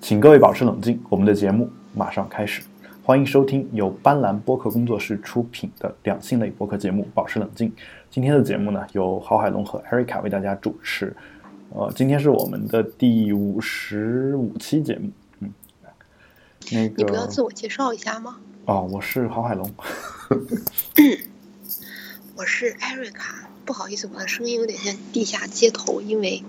请各位保持冷静，我们的节目马上开始。欢迎收听由斑斓播客工作室出品的两性类播客节目《保持冷静》。今天的节目呢，由郝海龙和 Erica 为大家主持。呃，今天是我们的第五十五期节目。嗯，那个你不要自我介绍一下吗？哦，我是郝海龙。我是艾瑞卡，不好意思，我的声音有点像地下街头，因为，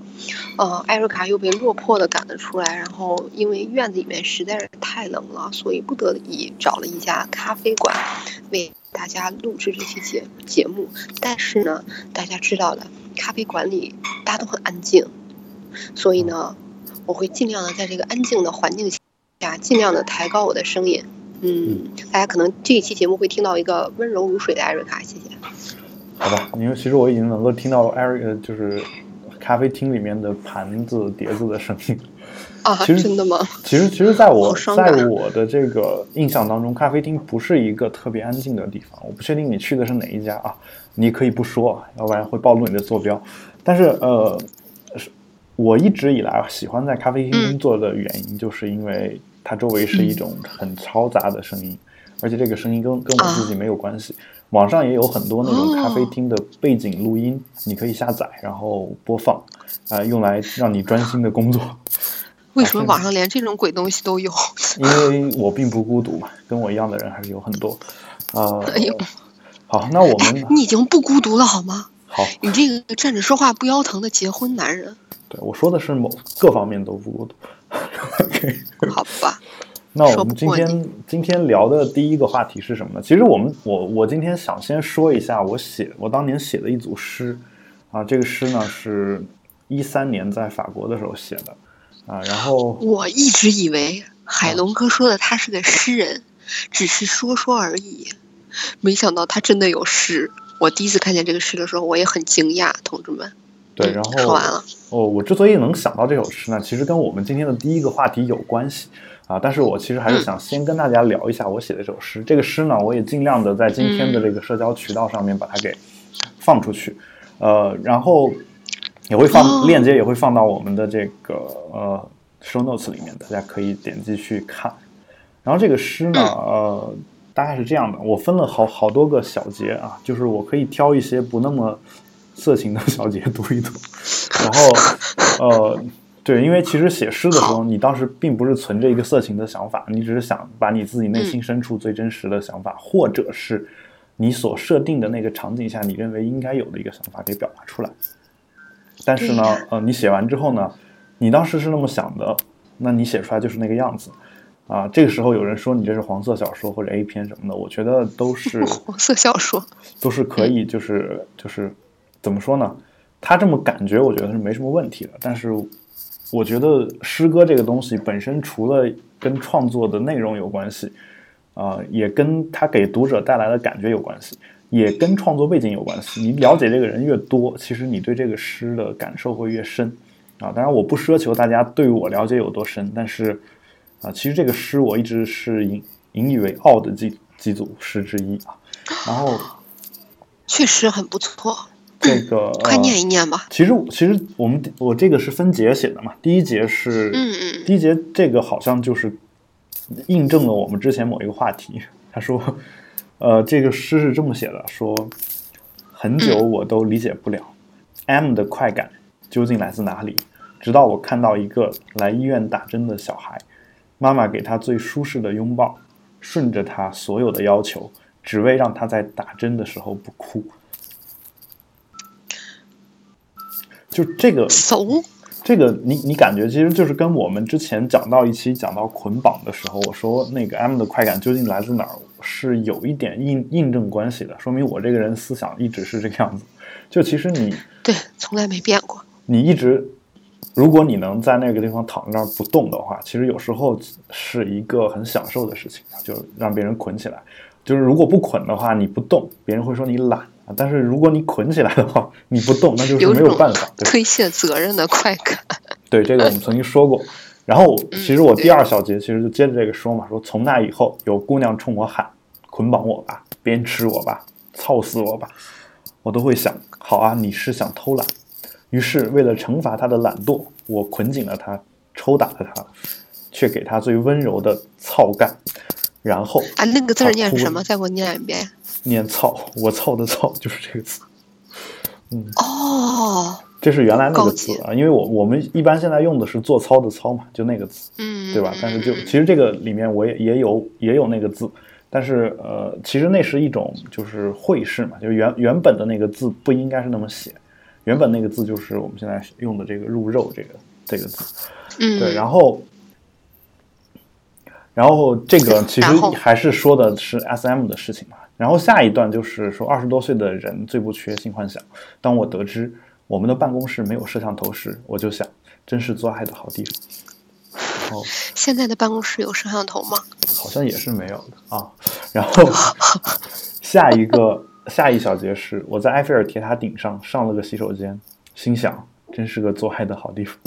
呃，艾瑞卡又被落魄的赶了出来，然后因为院子里面实在是太冷了，所以不得已找了一家咖啡馆为大家录制这期节节目。但是呢，大家知道的，咖啡馆里大家都很安静，所以呢，我会尽量的在这个安静的环境下，尽量的抬高我的声音。嗯，大家可能这一期节目会听到一个温柔如水的艾瑞卡，谢谢。好吧，因为其实我已经能够听到 Eric，就是咖啡厅里面的盘子、碟子的声音。啊，其实真的吗？其实，其实，在我在我的这个印象当中，咖啡厅不是一个特别安静的地方。我不确定你去的是哪一家啊，你可以不说，要不然会暴露你的坐标。但是，呃，是我一直以来喜欢在咖啡厅嗯工作的原因，就是因为它周围是一种很嘈杂的声音，而且这个声音跟跟我自己没有关系。网上也有很多那种咖啡厅的背景录音，你可以下载然后播放，啊、用来让你专心的工作。为什么网上连这种鬼东西都有？因为我并不孤独嘛，跟我一样的人还是有很多。呃，哎呦好，那我们你已经不孤独了好吗？好，你这个站着说话不腰疼的结婚男人，对我说的是某各方面都不孤独。好吧？那我们今天今天聊的第一个话题是什么呢？其实我们我我今天想先说一下我写我当年写的一组诗啊，这个诗呢是一三年在法国的时候写的啊，然后我一直以为海龙哥说的他是个诗人，只是说说而已，没想到他真的有诗。我第一次看见这个诗的时候，我也很惊讶，同志们。对，嗯然后说完了。哦，我之所以能想到这首诗呢，其实跟我们今天的第一个话题有关系啊。但是我其实还是想先跟大家聊一下我写的这首诗。这个诗呢，我也尽量的在今天的这个社交渠道上面把它给放出去，呃，然后也会放、哦链接，也会放到我们的这个呃 show notes 里面，大家可以点击去看。然后这个诗呢，呃，大概是这样的，我分了好好多个小节啊，就是我可以挑一些不那么色情的小节读一读，然后呃，对，因为其实写诗的时候，你当时并不是存着一个色情的想法，你只是想把你自己内心深处最真实的想法，或者是你所设定的那个场景下你认为应该有的一个想法给表达出来。但是呢，呃，你写完之后呢，你当时是那么想的，那你写出来就是那个样子。啊，这个时候有人说你这是黄色小说或者 A 片什么的，我觉得都 是黄色小说，都是可以，就是就是怎么说呢？他这么感觉，我觉得是没什么问题的。但是我觉得诗歌这个东西本身，除了跟创作的内容有关系，啊、也跟他给读者带来的感觉有关系，也跟创作背景有关系。你了解这个人越多，其实你对这个诗的感受会越深啊。当然，我不奢求大家对我了解有多深，但是啊，其实这个诗我一直是引引以为傲的几几组诗之一啊。然后确实很不错，这个快呃念一念吧。其实其实我们我这个是分节写的嘛，第一节是，嗯嗯第一节这个好像就是印证了我们之前某一个话题。他说，呃，这个诗是这么写的，说很久我都理解不了、M 的快感究竟来自哪里，直到我看到一个来医院打针的小孩，妈妈给他最舒适的拥抱，顺着他所有的要求，只为让他在打针的时候不哭。就这个，so 这个你你感觉其实就是跟我们之前讲到一期讲到捆绑的时候，我说那个 M 的快感究竟来自哪儿，是有一点印印证关系的，说明我这个人思想一直是这个样子。就其实你对，从来没变过。你一直，如果你能在那个地方躺在那儿不动的话，其实有时候是一个很享受的事情，就让别人捆起来。就是如果不捆的话，你不动，别人会说你懒啊。但是如果你捆起来的话，你不动，那就是没有办法。对推卸责任的快感。对，这个我们曾经说过。然后其实我第二小节其实就接着这个说嘛，说从那以后有姑娘冲我喊，捆绑我吧，鞭笞我吧，操死我吧，我都会想，好啊，你是想偷懒。于是为了惩罚她的懒惰，我捆紧了她，抽打了她，却给他最温柔的操干，然后啊，那个字儿念什么？再给我念一遍。念操，我操的操就是这个词。嗯哦，这是原来那个高级字啊，因为我我们一般现在用的是做操的操嘛，就那个字，嗯，对吧？但是就其实这个里面我也也有也有那个字，但是呃，其实那是一种就是会试嘛，就是原原本的那个字不应该是那么写，原本那个字就是我们现在用的这个入肉这个这个字，嗯，对，然后。然后这个其实还是说的是 S M 的事情嘛。然后下一段就是说，二十多岁的人最不缺性幻想。当我得知我们的办公室没有摄像头时，我就想，真是做爱的好地方。然后现在的办公室有摄像头吗？好像也是没有的啊。然后下一个下一小节是我在埃菲尔铁塔顶上上了个洗手间，心想真是个做爱的好地方。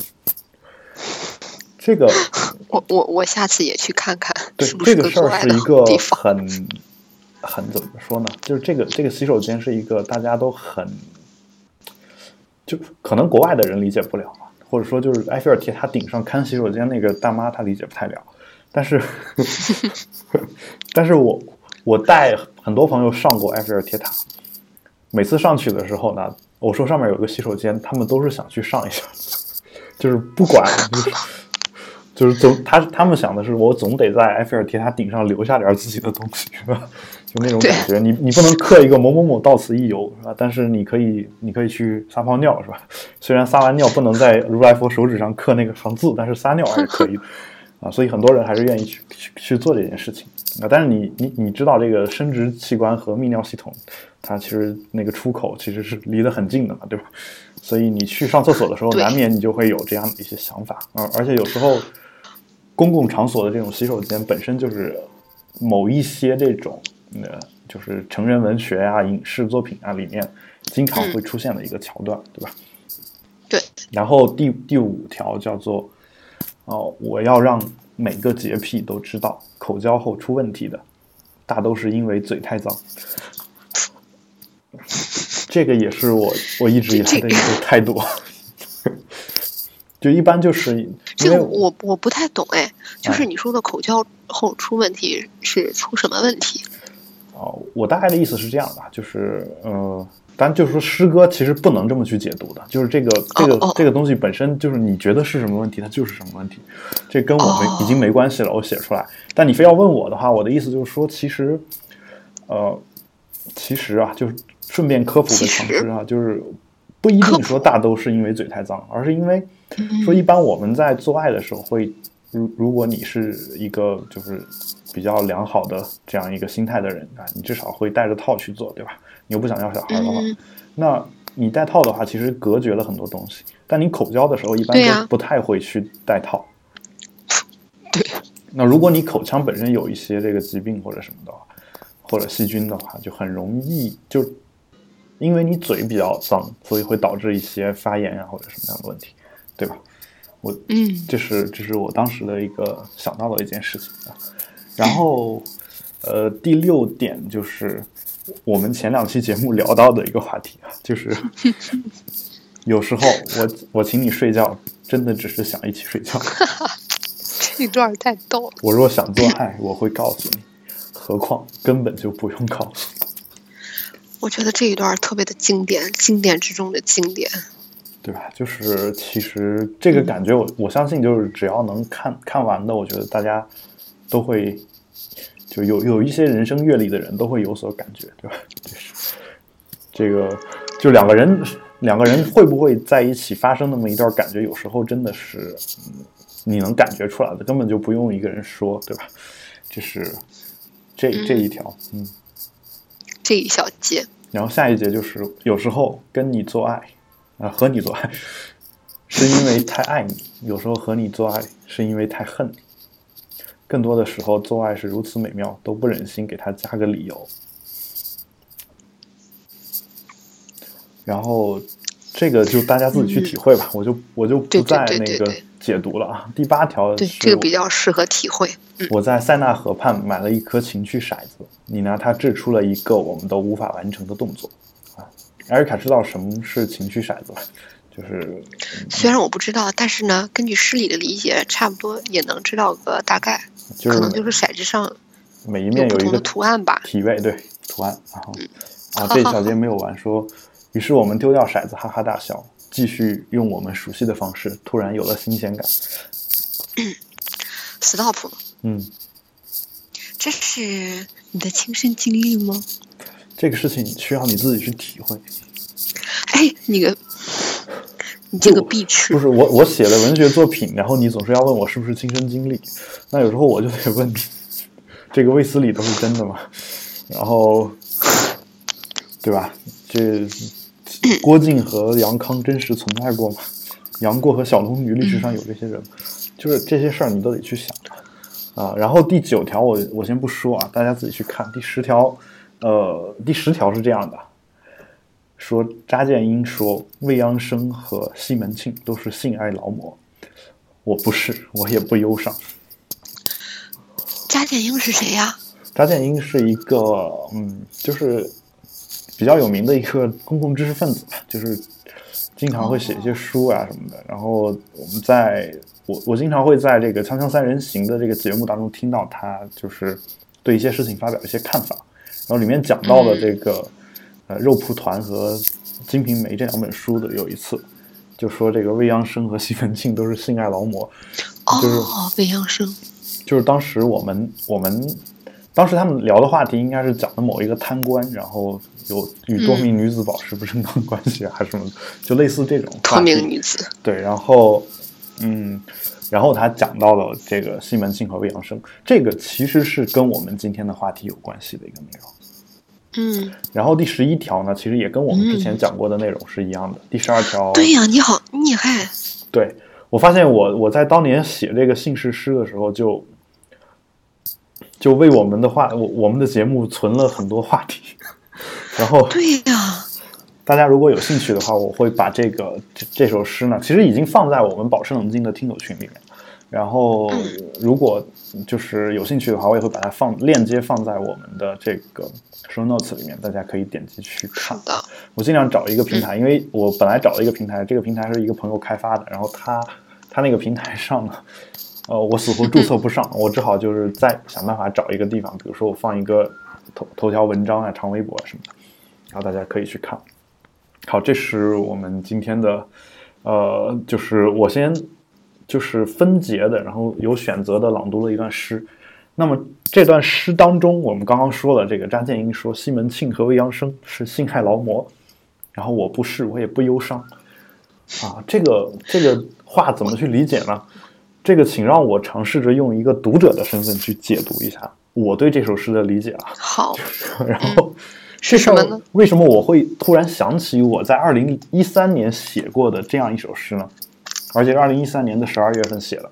这个 我我我下次也去看看，对这个事儿是一个？很很怎么说呢？就是这个这个洗手间是一个大家都很，就可能国外的人理解不了嘛，或者说就是埃菲尔铁塔顶上看洗手间那个大妈她理解不太了，但是 但是我我带很多朋友上过埃菲尔铁塔，每次上去的时候呢，我说上面有个洗手间，他们都是想去上一下，就是不管就是。就是总他他们想的是，我总得在埃菲尔铁塔顶上留下点自己的东西，是吧？就那种感觉，你你不能刻一个某某某到此一游，是吧？但是你可以你可以去撒泡尿，是吧？虽然撒完尿不能在如来佛手指上刻那个行字，但是撒尿还是可以的 啊。所以很多人还是愿意去去去做这件事情啊。但是你你你知道，这个生殖器官和泌尿系统，它其实那个出口其实是离得很近的嘛，对吧？所以你去上厕所的时候，难免你就会有这样的一些想法啊。而且有时候。公共场所的这种洗手间本身就是某一些这种呃，就是成人文学啊、影视作品啊里面经常会出现的一个桥段，对吧？对。然后第第五条叫做哦，我要让每个洁癖都知道，口交后出问题的大都是因为嘴太脏。这个也是我我一直以来的一个态度。就一般就是这个我我不太懂哎，就是你说的口交后出问题是出什么问题？哦，我大概的意思是这样的，就是呃，当然就是说诗歌其实不能这么去解读的，就是这个这个哦哦这个东西本身就是你觉得是什么问题，它就是什么问题，这跟我们哦已经没关系了，我写出来。但你非要问我的话，我的意思就是说，其实呃，其实啊，就是顺便科普个常识啊，就是不一定说大都是因为嘴太脏，而是因为嗯说一般我们在做爱的时候会，如如果你是一个就是比较良好的这样一个心态的人啊，你至少会带着套去做，对吧？你又不想要小孩的话，嗯那你带套的话，其实隔绝了很多东西。但你口交的时候，一般都不太会去带套。对。那如果你口腔本身有一些这个疾病或者什么的话，或者细菌的话，就很容易就因为你嘴比较脏，所以会导致一些发炎啊或者什么样的问题，对吧？我嗯这是这是我当时的一个想到的一件事情啊。然后，呃，第六点就是我们前两期节目聊到的一个话题啊，就是 有时候我我请你睡觉，真的只是想一起睡觉。这段太逗了。我若想做爱，我会告诉你，何况根本就不用告诉。我觉得这一段特别的经典，经典之中的经典。对吧？就是其实这个感觉我，我相信就是只要能看看完的，我觉得大家都会就有有一些人生阅历的人都会有所感觉，对吧？就 是这个就两个人两个人会不会在一起发生那么一段感觉，有时候真的是、嗯、你能感觉出来的，根本就不用一个人说，对吧？就是这这一条，嗯。这一小节，然后下一节就是有时候跟你做爱。啊，和你做爱是因为太爱你，有时候和你做爱是因为太恨你，更多的时候做爱是如此美妙，都不忍心给他加个理由。然后这个就大家自己去体会吧，我就我就不再那个解读了啊。第八条对这个比较适合体会。嗯、我在塞纳河畔买了一颗情趣骰子，你拿它掷出了一个我们都无法完成的动作。艾瑞卡知道什么是情趣骰子吧？就是虽然我不知道，但是呢，根据诗里的理解，差不多也能知道个大概，就是可能就是骰子上每一面有一个图案吧。体位对图案，然后啊这一小 节没有完，说，于是我们丢掉骰子，哈哈大笑，继续用我们熟悉的方式，突然有了新鲜感。Stop，嗯，这是你的亲身经历吗？这个事情需要你自己去体会。哎，你个，你这个必去不，是我，我写的 文学作品，然后你总是要问我是不是亲身经历，那有时候我就得问你，这个卫斯理都是真的吗？然后，对吧？这郭靖和杨康真实存在过吗？杨过和小龙女历史上有这些人吗，就是这些事儿你都得去想啊。然后第九条我我先不说啊，大家自己去看。第十条，呃，第十条是这样的。说查建英说未央生和西门庆都是性爱劳模，我不是，我也不忧伤。查建英是谁呀？查建英是一个嗯，就是比较有名的一个公共知识分子吧，就是经常会写一些书啊什么的。然后我们在我我经常会在这个《锵锵三人行》的这个节目当中听到他就是对一些事情发表一些看法，然后里面讲到了这个、呃肉蒲团和《金瓶梅》这两本书的有一次。就说这个未央生和西门庆都是性爱劳模，就是哦，未央生，就是当时我们我们当时他们聊的话题应该是讲的某一个贪官，然后有与多名女子保持不正当关系啊，还是什么的，就类似这种多话题名女子。对，然后嗯，然后他讲到了这个西门庆和未央生，这个其实是跟我们今天的话题有关系的一个内容。嗯，然后第十一条呢，其实也跟我们之前讲过的内容是一样的。第十二条，对呀，你好厉害。对我发现我我在当年写这个姓氏诗的时候就，就为我们的话我我们的节目存了很多话题，然后对呀，大家如果有兴趣的话，我会把这个这这首诗呢，其实已经放在我们保持冷静的听友群里面。然后如果就是有兴趣的话，我也会把它放链接放在我们的这个 show notes 里面，大家可以点击去看。我尽量找一个平台，因为我本来找了一个平台，这个平台是一个朋友开发的，然后他他那个平台上呢，呃，我死活注册不上，我只好就是再想办法找一个地方，比如说我放一个头头条文章啊、长微博啊什么的，然后大家可以去看。好，这是我们今天的，呃，就是我先就是分节的，然后有选择的朗读了一段诗。那么这段诗当中，我们刚刚说了，这个张建英说西门庆和未央生是辛亥劳模，然后我不是，我也不忧伤。啊，这个这个话怎么去理解呢？这个请让我尝试着用一个读者的身份去解读一下我对这首诗的理解啊。好，然后是什么呢？为什么我会突然想起我在二零一三年写过的这样一首诗呢？而且是二零一三年的十二月份写的。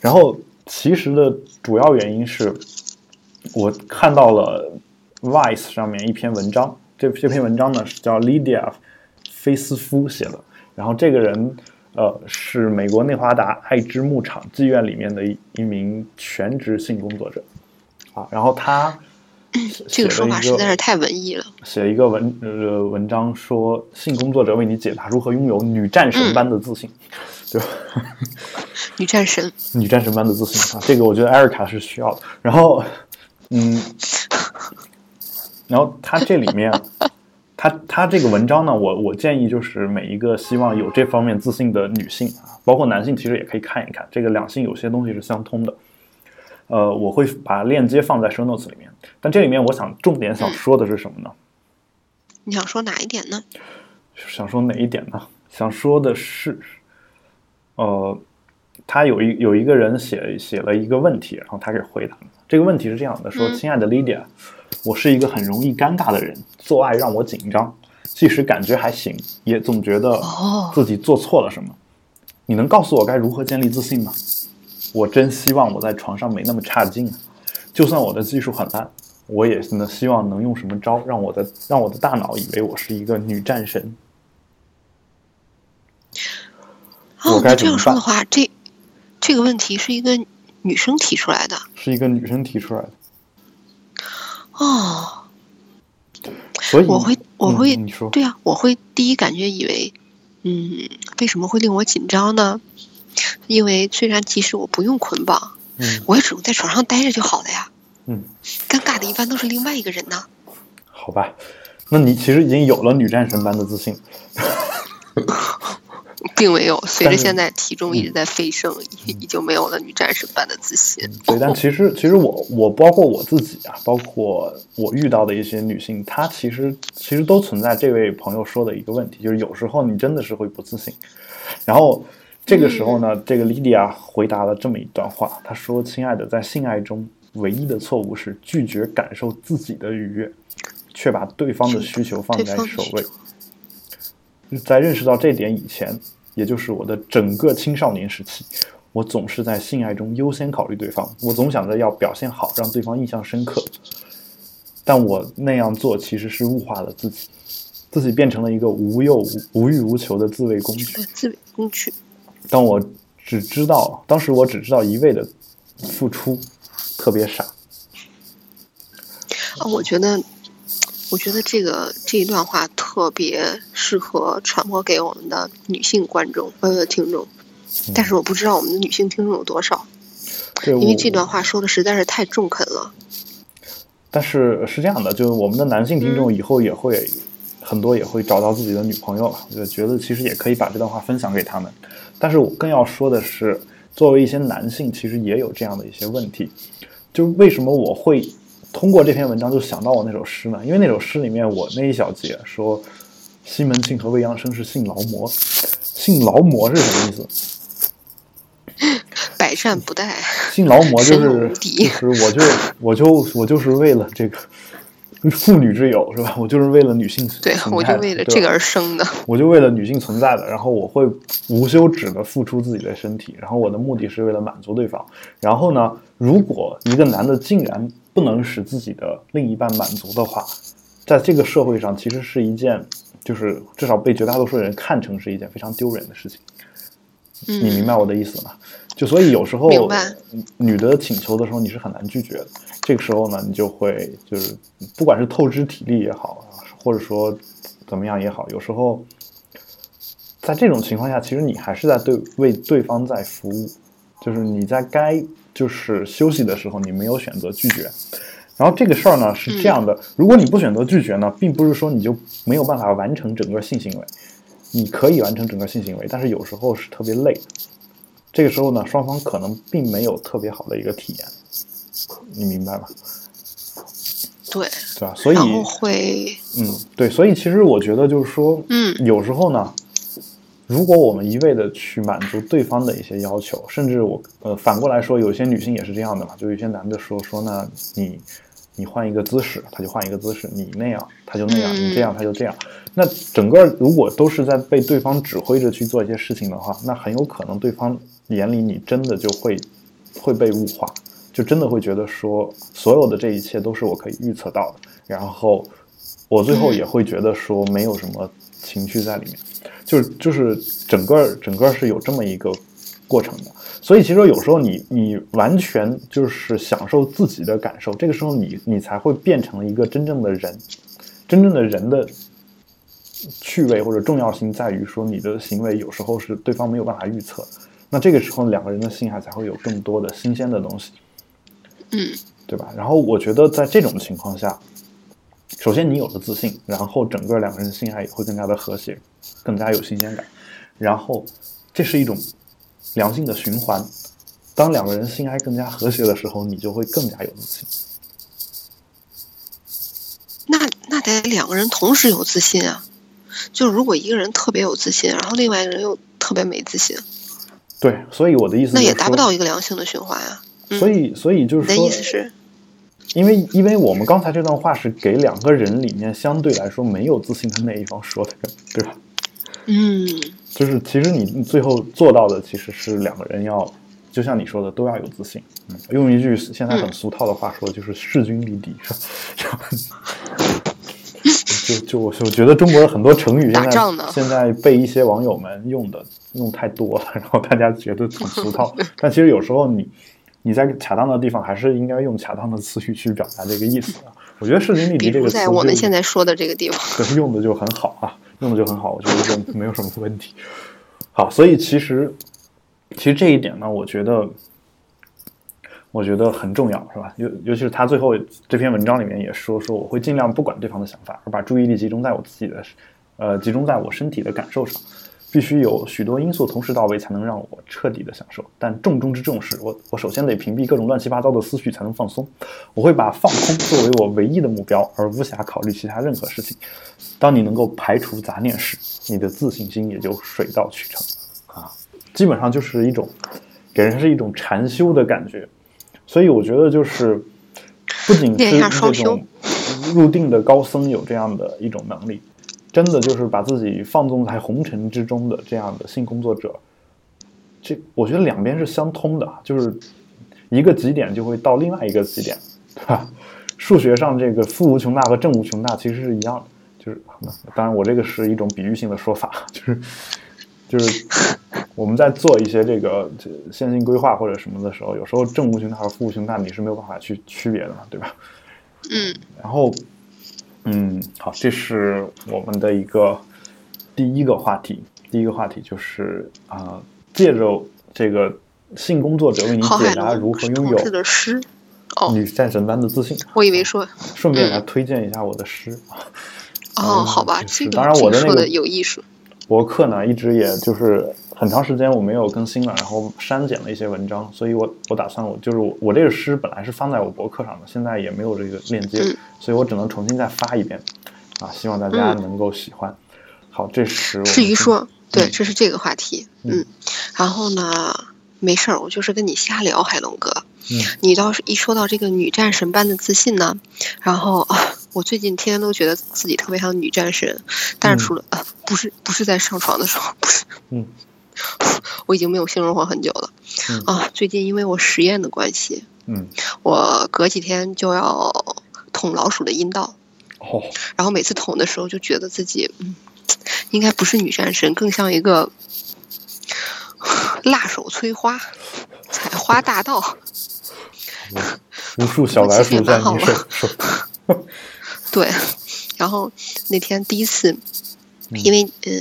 然后其实的主要原因是我看到了 Vice 上面一篇文章，这这篇文章呢是叫 Lydia 菲斯夫写的。然后这个人呃是美国内华达爱之牧场妓院里面的一一名全职性工作者啊。然后他这个说法实在是太文艺了。写一个文呃文章说，性工作者为你解答如何拥有女战神般的自信，对吧？女战神，女战神般的自信啊，这个我觉得艾瑞卡是需要的。然后，嗯，然后他这里面，他他这个文章呢，我我建议就是每一个希望有这方面自信的女性啊，包括男性，其实也可以看一看。这个两性有些东西是相通的。呃，我会把链接放在 show notes 里面，但这里面我想重点想说的是什么呢？你想说哪一点呢？想说哪一点呢？想说的是，呃，他有一有一个人写写了一个问题，然后他给回答了。这个问题是这样的：说，嗯亲爱的 Lydia，我是一个很容易尴尬的人，做爱让我紧张，即使感觉还行，也总觉得哦自己做错了什么。你能告诉我该如何建立自信吗？我真希望我在床上没那么差劲啊！就算我的技术很烂，我也呢希望能用什么招让我的让我的大脑以为我是一个女战神。我哦，那这样说的话，这这个问题是一个女生提出来的是一个女生提出来的，哦。所以我会，我嗯会，对啊，我会第一感觉以为嗯，为什么会令我紧张呢？因为虽然即使我不用捆绑，嗯我也只能在床上待着就好了呀。嗯，尴尬的一般都是另外一个人呢。好吧，那你其实已经有了女战神般的自信。并没有，随着现在体重嗯一直在飞升，已已经没有了女战神般的自信。对，但其实其实我我包括我自己啊，包括我遇到的一些女性，她其实其实都存在这位朋友说的一个问题，就是有时候你真的是会不自信。然后这个时候呢，这个莉迪亚回答了这么一段话，她说：“亲爱的，在性爱中，唯一的错误是拒绝感受自己的愉悦，却把对方的需求放在首位。”在认识到这点以前，也就是我的整个青少年时期，我总是在性爱中优先考虑对方，我总想着要表现好，让对方印象深刻。但我那样做其实是物化了自己，自己变成了一个无欲无无欲无求的自卫工具。自卫工具。当我只知道，当时我只知道一味的付出，特别傻。啊，我觉得，我觉得这个这一段话特别适合传播给我们的女性观众呃听众，但是我不知道我们的女性听众有多少，因为这段话说的实在是太中肯了。但是是这样的，就是我们的男性听嗯众以后也会、很多也会找到自己的女朋友了，我就觉得其实也可以把这段话分享给他们。但是我更要说的是，作为一些男性，其实也有这样的一些问题。就为什么我会通过这篇文章就想到我那首诗呢？因为那首诗里面我那一小节说西门庆和未央生是性劳模，性劳模是什么意思？百战不殆，性劳模就是就是我就我就我就是为了这个 妇女之友是吧？我就是为了女性对存在我就的对吧为了这个而生的。我就为了女性存在的，然后我会无休止的付出自己的身体，然后我的目的是为了满足对方。然后呢，如果一个男的竟然不能使自己的另一半满足的话，在这个社会上其实是一件，就是至少被绝大多数人看成是一件非常丢人的事情。你明嗯，白我的意思吗？就所以有时候女的请求的时候，你是很难拒绝的。这个时候呢，你就会就是不管是透支体力也好，或者说怎么样也好，有时候在这种情况下，其实你还是在对为对方在服务，就是你在该就是休息的时候，你没有选择拒绝。然后这个事儿呢是这样的，如果你不选择拒绝呢，并不是说你就没有办法完成整个性行为，你可以完成整个性行为，但是有时候是特别累的。这个时候呢，双方可能并没有特别好的一个体验，你明白吗？对，对吧？所以，然后会，嗯，对，所以其实我觉得就是说，嗯有时候呢，如果我们一味的去满足对方的一些要求，甚至我呃反过来说，有些女性也是这样的嘛，就有些男的说说那你你换一个姿势，他就换一个姿势；你那样，他就那样；嗯你这样，他就这样。那整个如果都是在被对方指挥着去做一些事情的话，那很有可能对方眼里你真的就会会被物化，就真的会觉得说所有的这一切都是我可以预测到的，然后我最后也会觉得说没有什么情绪在里面，就是就是整个整个是有这么一个过程的。所以其实有时候你你完全就是享受自己的感受，这个时候你你才会变成一个真正的人，真正的人的趣味或者重要性在于说你的行为有时候是对方没有办法预测，那这个时候两个人的性爱才会有更多的新鲜的东西。嗯对吧？然后我觉得在这种情况下，首先你有了自信，然后整个两个人的性爱也会更加的和谐，更加有新鲜感，然后这是一种良性的循环。当两个人性爱更加和谐的时候，你就会更加有自信。那那得两个人同时有自信啊。就如果一个人特别有自信，然后另外一个人又特别没自信，对，所以我的意思那也达不到一个良性的循环啊。嗯所以，所以就是你的意思是，因为因为我们刚才这段话是给两个人里面相对来说没有自信的那一方说的，对吧？嗯就是其实你最后做到的其实是两个人要，就像你说的，都要有自信。嗯，用一句现在很俗套的话说，就是势均力敌？就就我我觉得中国的很多成语现在现在被一些网友们用的用太多了，然后大家觉得很俗套。但其实有时候你你在恰当的地方还是应该用恰当的词语去表达这个意思的。我觉得势均力敌这个词如在我们现在说的这个地方，对用的就很好啊，用的就很好，我觉得没有什么问题。好，所以其实其实这一点呢，我觉得我觉得很重要，是吧？尤尤其是他最后这篇文章里面也说，说我会尽量不管对方的想法，而把注意力集中在我自己的呃集中在我身体的感受上。必须有许多因素同时到位，才能让我彻底的享受。但重中之重是我，我首先得屏蔽各种乱七八糟的思绪，才能放松。我会把放空作为我唯一的目标，而无暇考虑其他任何事情。当你能够排除杂念时，你的自信心也就水到渠成啊。基本上就是一种给人是一种禅修的感觉。所以我觉得就是不仅是这种入定的高僧有这样的一种能力。真的就是把自己放纵在红尘之中的这样的性工作者，这我觉得两边是相通的，就是一个极点就会到另外一个极点，对吧？数学上这个负无穷大和正无穷大其实是一样的，就是当然我这个是一种比喻性的说法，就是就是我们在做一些这个线性规划或者什么的时候，有时候正无穷大和负无穷大你是没有办法去区别的嘛，对吧？嗯，然后。嗯，好，这是我们的一个第一个话题。第一个话题就是啊，借着这个性工作者为你解答如何拥有女战神般的自信。我以为说顺便来推荐一下我的诗哦，好吧，这个当然我的那个有艺术博客呢，一直也就是。很长时间我没有更新了，然后删减了一些文章，所以我我打算我就是我我这个诗本来是放在我博客上的，现在也没有这个链接，所以我只能重新再发一遍，啊，希望大家能够喜欢。好，这是至于说，对，这是这个话题，嗯，然后呢，没事儿，我就是跟你瞎聊，海龙哥，嗯，你倒是一说到这个女战神般的自信呢，然后 我最近天天都觉得自己特别像女战神，但是除了呃，不是不是在上床的时候，不是，嗯。我已经没有性生活很久了，啊，最近因为我实验的关系，嗯，我隔几天就要捅老鼠的阴道，哦，然后每次捅的时候就觉得自己，嗯，应该不是女战神，更像一个辣手摧花，采花大盗，无数小白鼠在你手手，对，然后那天第一次。因为呃，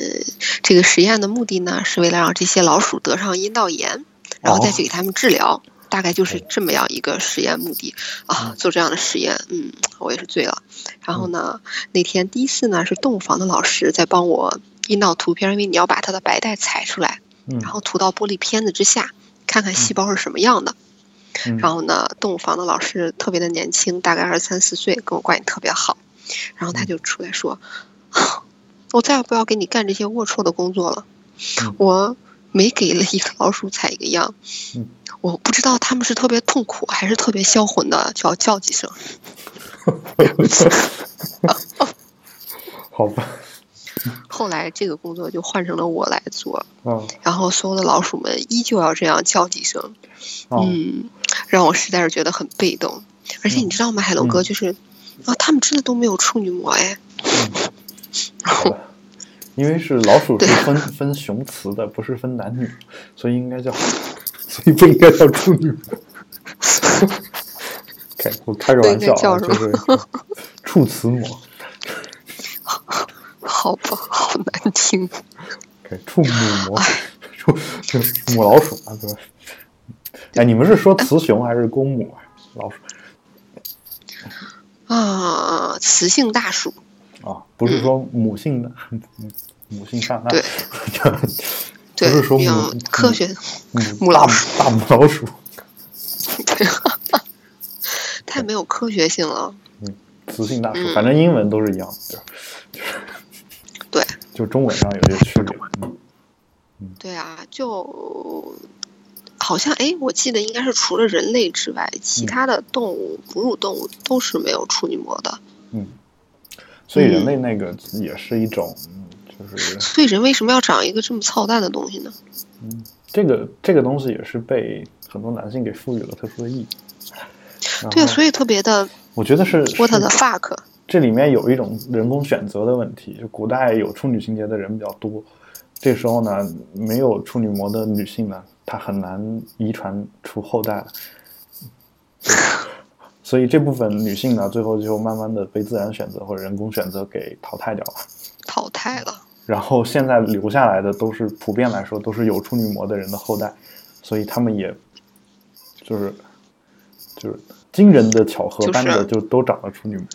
这个实验的目的呢，是为了让这些老鼠得上阴道炎，然后再去给他们治疗，大概就是这么样一个实验目的啊。做这样的实验，嗯，我也是醉了。然后呢，那天第一次呢，是动物房的老师在帮我阴道图片，因为你要把它的白带采出来，然后涂到玻璃片子之下，看看细胞是什么样的。然后呢，动物房的老师特别的年轻，大概二十三四岁，跟我关系特别好。然后他就出来说。我再也不要给你干这些龌龊的工作了。我每给了一个老鼠采一个样，我不知道他们是特别痛苦还是特别销魂的，就要叫几声。好吧。后来这个工作就换成了我来做。然后所有的老鼠们依旧要这样叫几声。嗯。让我实在是觉得很被动。而且你知道吗，海龙哥，就是啊，他们真的都没有处女膜哎。因为是老鼠是分分雄雌的，不是分男女，所以应该叫，所以不应该叫处女。开我开个玩笑啊，就是处雌膜。好吧，好难听。处母膜，处母老鼠啊，对吧？哎，你们是说雌雄还是公母啊？老鼠啊，雌性大鼠。啊，不是说母性的，母性上对，不是说母科学母老鼠大母老鼠，太没有科学性了。嗯，雌性大鼠，反正英文都是一样的，对，就中文上有些区别。嗯，对啊，就好像哎，我记得应该是除了人类之外，其他的动物哺乳动物都是没有处女膜的。嗯。所以人类那个也是一种，就是。所以人为什么要长一个这么操蛋的东西呢？嗯，这个这个东西也是被很多男性给赋予了特殊的意义。对，所以特别的。我觉得是。What the fuck？这里面有一种人工选择的问题。就古代有处女情节的人比较多，这时候呢，没有处女膜的女性呢，她很难遗传出后代。所以这部分女性呢，最后就慢慢的被自然选择或者人工选择给淘汰掉了。淘汰了。然后现在留下来的都是普遍来说都是有处女膜的人的后代，所以他们也就是就是惊人的巧合般的就都长了处女膜。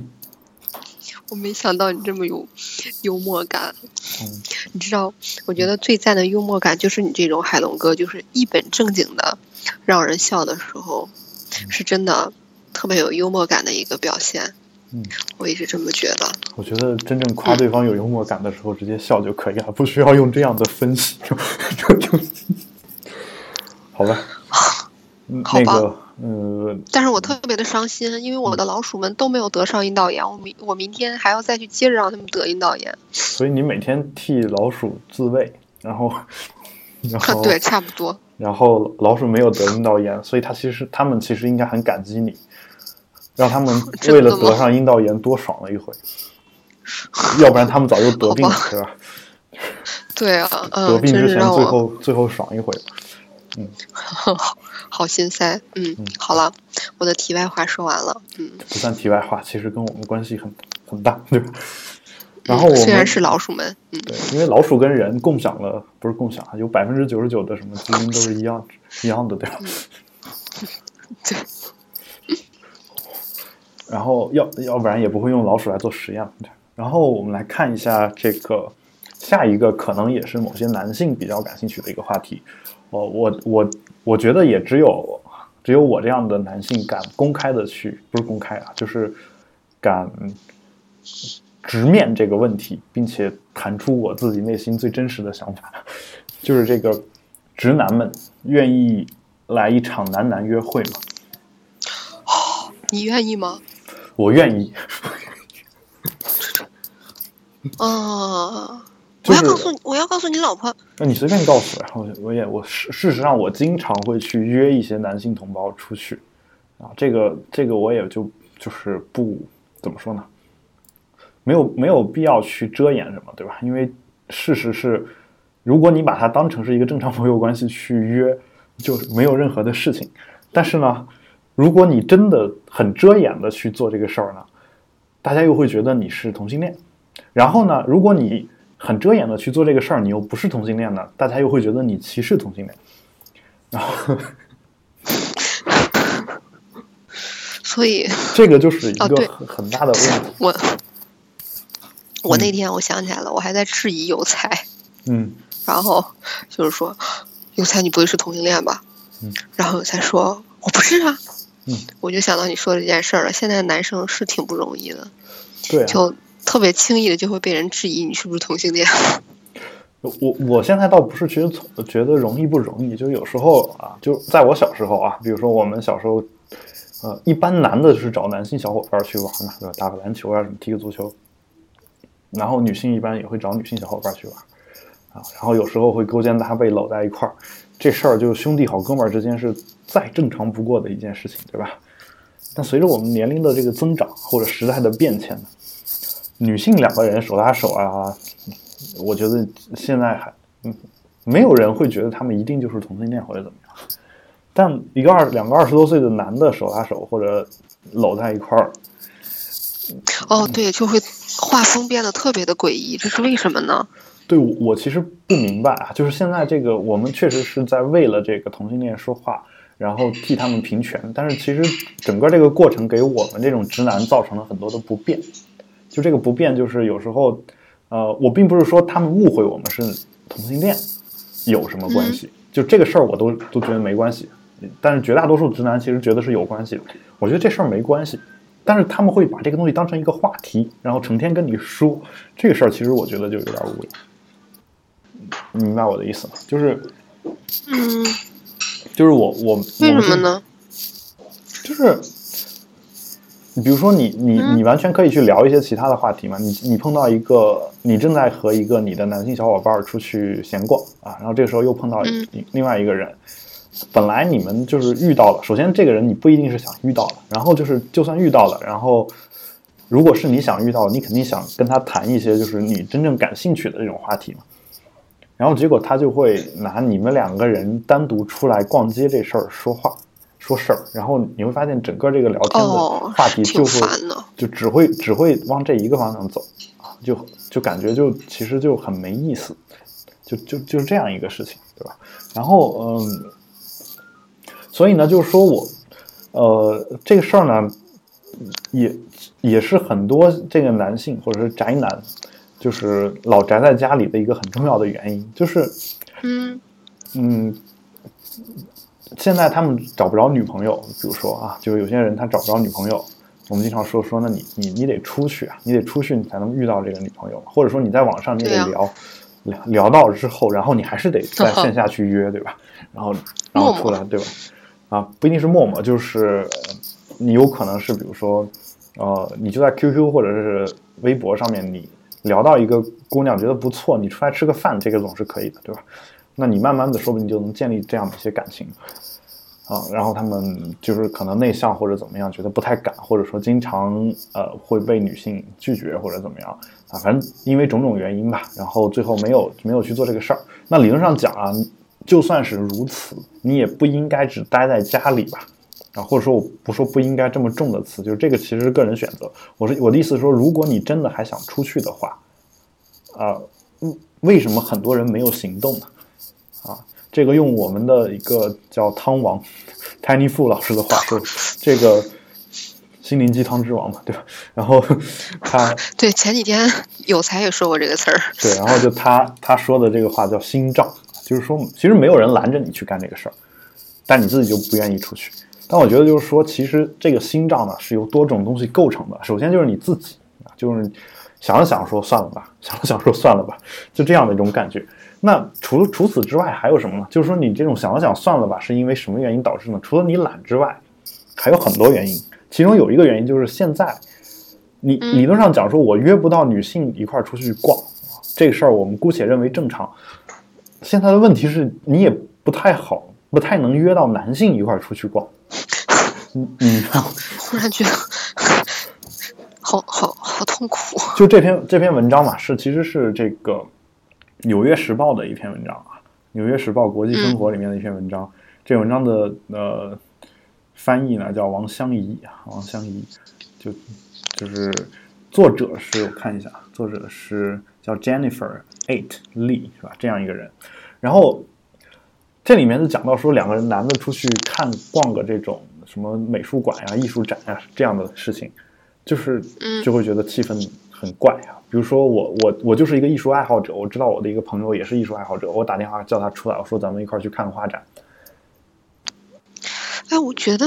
我没想到你这么有幽默感。嗯，你知道，我觉得最赞的幽默感就是你这种海龙哥，就是一本正经的让人笑的时候，是真的特别有幽默感的一个表现。嗯，我一直这么觉得。我觉得真正夸对方有幽默感的时候，直接笑就可以了，不需要用这样的分析。就 就好吧。嗯好吧那个呃，但是我特别的伤心，因为我的老鼠们都没有得上阴道炎，我明我明天还要再去接着让他们得阴道炎。所以你每天替老鼠自慰，然后 然后对，差不多。然后老鼠没有得阴道炎，所以它其实他们其实应该很感激你，让他们 为了得上阴道炎多爽了一回，要不然他们早就得病了好，对吧？对啊，得嗯，病之前最后最后爽一回。嗯 好心塞。嗯，好了，我的题外话说完了。嗯，不算题外话，其实跟我们关系很很大，对吧？然后我虽然是老鼠们，嗯，对，因为老鼠跟人共享了，不是共享啊，有百分之九十九的什么基因都是一样一样的，对吧？对。然后要要不然也不会用老鼠来做实验。然后我们来看一下这个下一个可能也是某些男性比较感兴趣的一个话题。哦，我我我觉得也只有只有我这样的男性敢公开的去，不是公开啊，就是敢直面这个问题，并且谈出我自己内心最真实的想法，就是这个直男们愿意来一场男男约会吗？你愿意吗？我愿意。啊，就是我要告诉你，我要告诉你老婆，那你随便告诉我，然后我也我事事实上我经常会去约一些男性同胞出去，啊，这个这个我也就就是不怎么说呢，没有没有必要去遮掩什么，对吧？因为事实是，如果你把它当成是一个正常朋友关系去约，就没有任何的事情。但是呢，如果你真的很遮掩的去做这个事儿呢，大家又会觉得你是同性恋。然后呢，如果你很遮掩的去做这个事儿，你又不是同性恋呢，大家又会觉得你歧视同性恋。然 后所以这个就是一个很很大的问题。我我那天我想起来了，我还在质疑有才，嗯 然后就是说，有才你不会是同性恋吧？嗯然后有才说我不是啊。嗯，我就想到你说的这件事儿了。现在男生是挺不容易的，对啊，就特别轻易的就会被人质疑你是不是同性恋。我我现在倒不是觉得从觉得容易不容易，就有时候啊，就在我小时候啊，比如说我们小时候，呃，一般男的就是找男性小伙伴去玩嘛，对吧？打个篮球啊，什么踢个足球，然后女性一般也会找女性小伙伴去玩啊，然后有时候会勾肩搭背搂在一块儿，这事儿就兄弟好哥们儿之间是再正常不过的一件事情，对吧？但随着我们年龄的这个增长或者时代的变迁呢，女性两个人手拉手啊，我觉得现在还嗯，没有人会觉得他们一定就是同性恋或者怎么样。但一个二两个二十多岁的男的手拉手或者搂在一块儿，哦，对，就会画风变得特别的诡异，这是为什么呢？对我我其实不明白啊，就是现在这个我们确实是在为了这个同性恋说话，然后替他们平权，但是其实整个这个过程给我们这种直男造成了很多的不便。就这个不便，就是有时候，呃，我并不是说他们误会我们是同性恋有什么关系，就这个事儿我都都觉得没关系。但是绝大多数直男其实觉得是有关系的，我觉得这事儿没关系。但是他们会把这个东西当成一个话题，然后成天跟你说这个事儿，其实我觉得就有点无聊。你明白我的意思吗？就是嗯，就是我我为什么？呢？就是你比如说你你嗯你完全可以去聊一些其他的话题嘛。你你碰到一个你正在和一个你的男性小伙伴儿出去闲逛啊，然后这个时候又碰到另外一个人，本来你们就是遇到了，首先这个人你不一定是想遇到的，然后就是就算遇到了，然后如果是你想遇到的，你肯定想跟他谈一些就是你真正感兴趣的这种话题嘛。然后结果他就会拿你们两个人单独出来逛街这事儿说话说事儿，然后你会发现整个这个聊天的哦话题就会。就只会只会往这一个方向走啊。就就感觉就其实就很没意思，就就就是这样一个事情，对吧？然后嗯，所以呢，就是说我呃这个事儿呢，也也是很多这个男性或者是宅男，就是老宅在家里的一个很重要的原因，就是嗯嗯，现在他们找不着女朋友，比如说啊，就是有些人他找不着女朋友，我们经常说说，那你你你得出去啊，你得出去你才能遇到这个女朋友，或者说你在网上你得聊、聊聊到之后，然后你还是得 在线下去约，对吧？然后然后出来，对吧？啊，不一定是陌陌，就是你有可能是比如说，呃，你就在 QQ 或者是微博上面，你聊到一个姑娘觉得不错，你出来吃个饭，这个总是可以的，对吧？那你慢慢的说不定就能建立这样的一些感情。啊，然后他们就是可能内向或者怎么样，觉得不太敢，或者说经常呃会被女性拒绝或者怎么样啊，反正因为种种原因吧，然后最后没有没有去做这个事儿。那理论上讲啊，就算是如此，你也不应该只待在家里吧？啊，或者说我不说不应该这么重的词，就是这个其实是个人选择。我是我的意思是说，如果你真的还想出去的话，啊，嗯为什么很多人没有行动呢？啊，这个用我们的一个叫汤王 Tiny Fu 老师的话说，这个心灵鸡汤之王嘛，对吧？然后他 对，前几天有才也说过这个词儿。对，然后就他他说的这个话叫心脏，就是说其实没有人拦着你去干这个事儿，但你自己就不愿意出去。但我觉得就是说，其实这个心脏呢是由多种东西构成的。首先就是你自己，啊就是想了想说算了吧，想了想说算了吧，就这样的一种感觉。那除除此之外还有什么呢？就是说你这种想了想算了吧，是因为什么原因导致呢？除了你懒之外，还有很多原因。其中有一个原因就是现在，你嗯理论上讲说，我约不到女性一块儿出去逛，这个事儿我们姑且认为正常。现在的问题是你也不太好，不太能约到男性一块儿出去逛。嗯嗯忽然觉得好好好痛苦。就这篇这篇文章嘛，是其实是这个《纽约时报》的一篇文章啊，《纽约时报国际生活》里面的一篇文章。这文章的呃翻译呢叫王香怡啊，王香怡，就就是作者是我看一下，作者是叫 Jennifer Eight Lee 是吧？这样一个人。然后这里面就讲到说，两个人男的出去看逛个这种什么美术馆呀、艺术展呀这样的事情，就是嗯就会觉得气氛很怪啊。比如说我我我就是一个艺术爱好者，我知道我的一个朋友也是艺术爱好者，我打电话叫他出来，我说咱们一块儿去看个画展。哎，我觉得，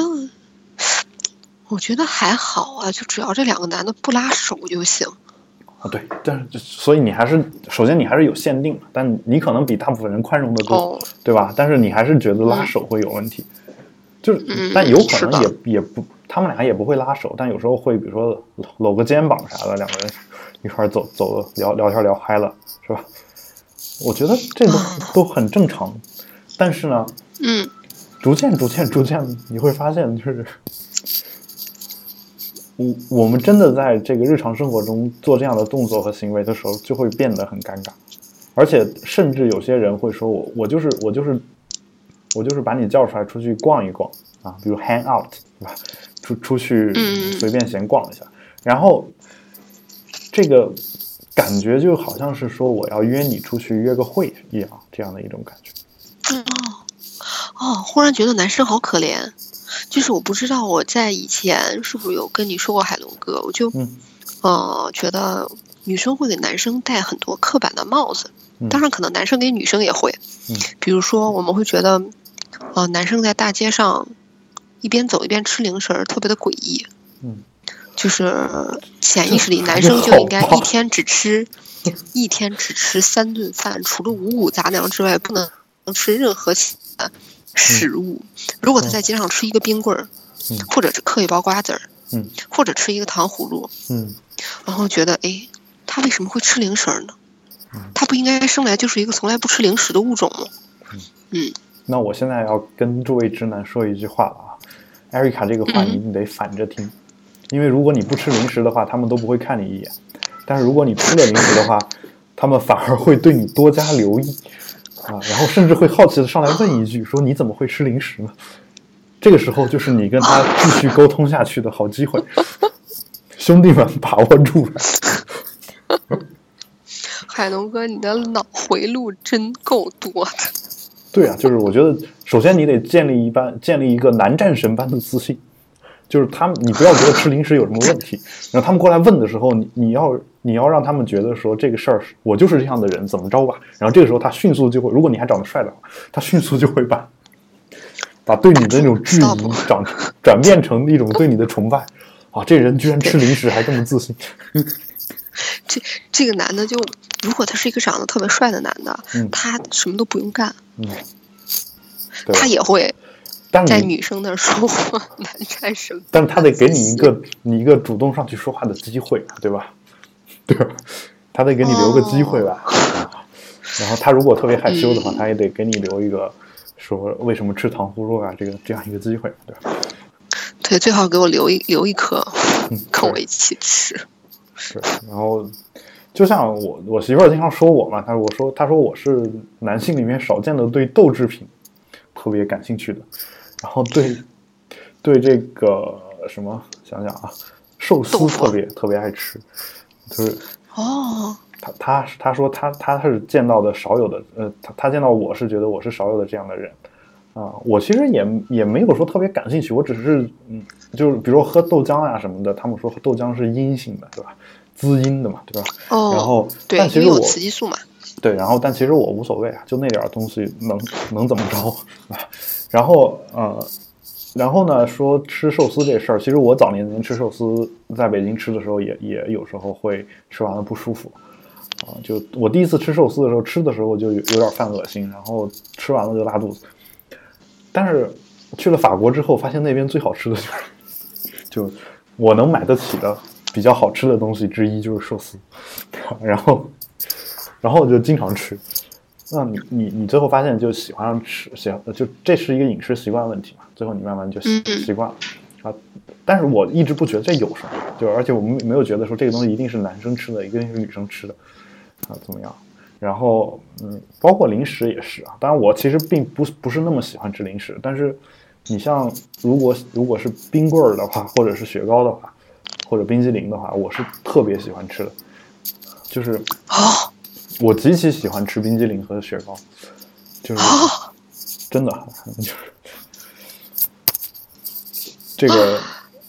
我觉得还好啊，就只要这两个男的不拉手就行。啊，对，但是所以你还是首先你还是有限定，但你可能比大部分人宽容的多，哦，对吧？但是你还是觉得拉手会有问题，就是嗯但有可能是也也不，他们俩也不会拉手，但有时候会比如说搂搂个肩膀啥的，两个人一块儿走走聊聊天聊嗨了，是吧？我觉得这都都很正常，但是呢，嗯，逐渐、逐渐、逐渐，你会发现，就是我我们真的在这个日常生活中做这样的动作和行为的时候，就会变得很尴尬，而且甚至有些人会说我我就是我就是我就是把你叫出来出去逛一逛啊，比如 hang out 对吧？出出去嗯随便闲逛一下，然后这个感觉就好像是说我要约你出去约个会一样，这样的一种感觉。哦哦，忽然觉得男生好可怜。就是我不知道我在以前是不是有跟你说过海龙哥，我就嗯。呃觉得女生会给男生戴很多刻板的帽子，嗯。当然可能男生给女生也会嗯，比如说我们会觉得，呃，男生在大街上一边走一边吃零食儿特别的诡异，嗯，就是潜意识里男生就应该一天只吃一天只吃三顿饭，除了五谷杂粮之外，不能吃任何其他食物。如果他在街上吃一个冰棍儿，嗯。或者是嗑一包瓜子儿，嗯。或者吃一个糖葫芦，嗯。然后觉得，哎，他为什么会吃零食儿呢嗯？他不应该生来就是一个从来不吃零食的物种吗？嗯，那我现在要跟诸位直男说一句话了啊，艾瑞卡这个话嗯。你得反着听，因为如果你不吃零食的话，他们都不会看你一眼；但是如果你吃了零食的话，他们反而会对你多加留意啊，然后甚至会好奇的上来问一句，说你怎么会吃零食呢？这个时候就是你跟他继续沟通下去的好机会，兄弟们把握住了。海龙哥，你的脑回路真够多的。对啊，就是我觉得，首先你得建立一般建立一个男战神般的自信，就是他们，你不要觉得吃零食有什么问题。然后他们过来问的时候，你你要你要让他们觉得说这个事儿，我就是这样的人，怎么着吧？然后这个时候他迅速就会，如果你还长得帅的话，他迅速就会把 把对你的那种质疑转转变成一种对你的崇拜。啊，这人居然吃零食还这么自信。这这个男的就，如果他是一个长得特别帅的男的，嗯他什么都不用干，嗯，他也会在女生那儿说话 男战神。但是他得给你一个你一个主动上去说话的机会，对吧？对吧？他得给你留个机会吧。啊然后他如果特别害羞的话，嗯他也得给你留一个说为什么吃糖葫芦啊这个这样一个机会，对吧？对，最好给我留一留一颗，嗯，跟我一起吃。是。然后就像我我媳妇儿经常说我嘛，她我说她说我是男性里面少见的对豆制品特别感兴趣的，然后对对这个什么想想啊，寿司特别特别爱吃，就是。哦，他他他说他他是见到的少有的，呃，他他见到我是觉得我是少有的这样的人，啊，我其实也也没有说特别感兴趣，我只是嗯，就是比如说喝豆浆啊什么的，他们说豆浆是阴性的，对吧？滋阴的嘛，对吧？哦，然后，但其实我雌激素嘛。对，然后但其实我无所谓啊，就那点儿东西能能怎么着啊？然后呃，然后呢，说吃寿司这事儿，其实我早年间吃寿司，在北京吃的时候也也有时候会吃完了不舒服啊。就我第一次吃寿司的时候，吃的时候就有有点犯恶心，然后吃完了就拉肚子。但是去了法国之后，发现那边最好吃的就是，就我能买得起的比较好吃的东西之一就是寿司，然后然后我就经常吃。那你你你最后发现就喜欢上吃，喜欢就这是一个饮食习惯问题嘛？最后你慢慢就习嗯习惯了啊。但是我一直不觉得这有什么，就而且我们没有觉得说这个东西一定是男生吃的，一定是女生吃的啊，怎么样？然后嗯，包括零食也是啊。当然我其实并不不是那么喜欢吃零食，但是你像如果如果是冰棍儿的话，或者是雪糕的话，或者冰激凌的话，我是特别喜欢吃的，就是哦我极其喜欢吃冰激凌和雪糕，就是哦，真的 就是这个。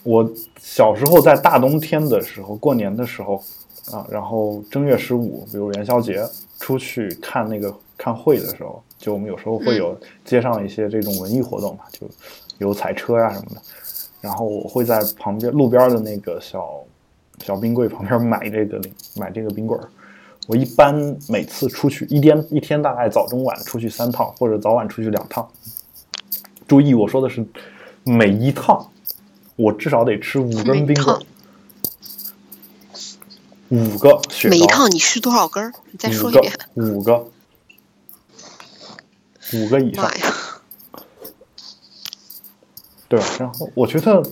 我小时候在大冬天的时候，过年的时候啊，然后正月十五，比如元宵节，出去看那个看会的时候，就我们有时候会有街上一些这种文艺活动嘛，就有彩车呀、什么的。然后我会在旁边路边的那个小小冰柜旁边买这个买这个冰棍儿。我一般每次出去一天一天大概早中晚出去三趟，或者早晚出去两趟。注意我说的是每一趟，我至少得吃五根冰棍，五个雪糕，每一趟你吃多少根？你再说一遍。五个，五个以上！对吧？然后我觉得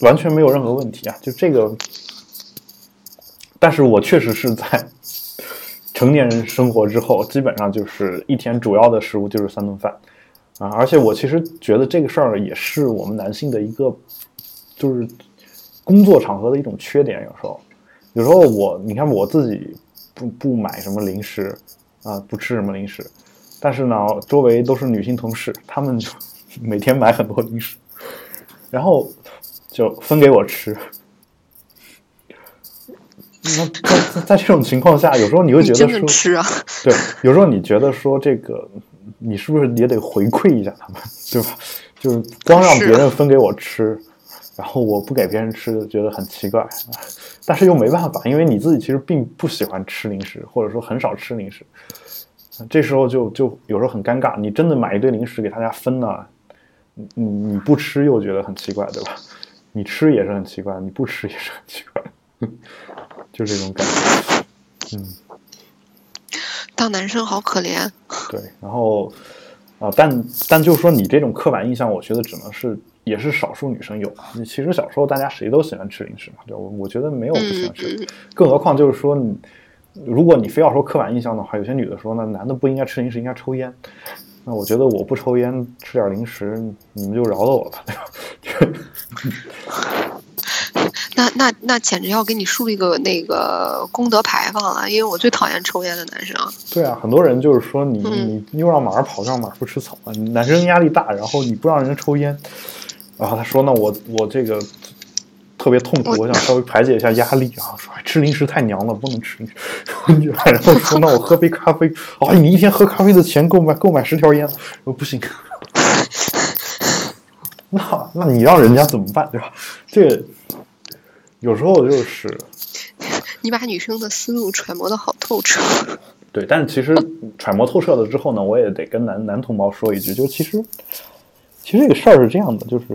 完全没有任何问题啊，就这个。但是我确实是在成年人生活之后，基本上就是一天主要的食物就是三顿饭啊，而且我其实觉得这个事儿也是我们男性的一个，就是工作场合的一种缺点。有时候，有时候我你看我自己不不买什么零食啊，不吃什么零食，但是呢，周围都是女性同事，她们就每天买很多零食，然后就分给我吃。那在在在这种情况下，有时候你会觉得说，吃啊？对，有时候你觉得说这个，你是不是也得回馈一下他们，对吧？就是光让别人分给我吃，然后我不给别人吃，觉得很奇怪，但是又没办法，因为你自己其实并不喜欢吃零食，或者说很少吃零食，这时候就就有时候很尴尬。你真的买一堆零食给大家分呢，你你你不吃又觉得很奇怪，对吧？你吃也是很奇怪，你不吃也是很奇怪，就这种感觉。嗯，当男生好可怜。对，然后啊、但但就是说你这种刻板印象，我觉得只能是也是少数女生有。你其实小时候大家谁都喜欢吃零食嘛，对？我我觉得没有不喜嗯欢吃，嗯，更何况就是说你，如果你非要说刻板印象的话，有些女的说那男的不应该吃零食，应该抽烟。那我觉得我不抽烟，吃点零食，你们就饶了我吧，对吧？那那那那简直要给你树立个那个功德牌坊了，因为我最讨厌抽烟的男生。对啊，很多人就是说你嗯你又让马儿跑，让马儿不吃草啊，男生压力大，然后你不让人家抽烟，然后他说那，我我这个特别痛苦，我我想稍微排解一下压力啊，说哎吃零食太娘了，不能吃 然后说那我喝杯咖啡，啊，你一天喝咖啡的钱够买够买十条烟，我说不行。那那你让人家怎么办，对吧？这个有时候就是 你把女生的思路揣摩的好透彻。对，但是其实揣摩透彻了之后呢，我也得跟男男同胞说一句，就其实其实这个事儿是这样的，就是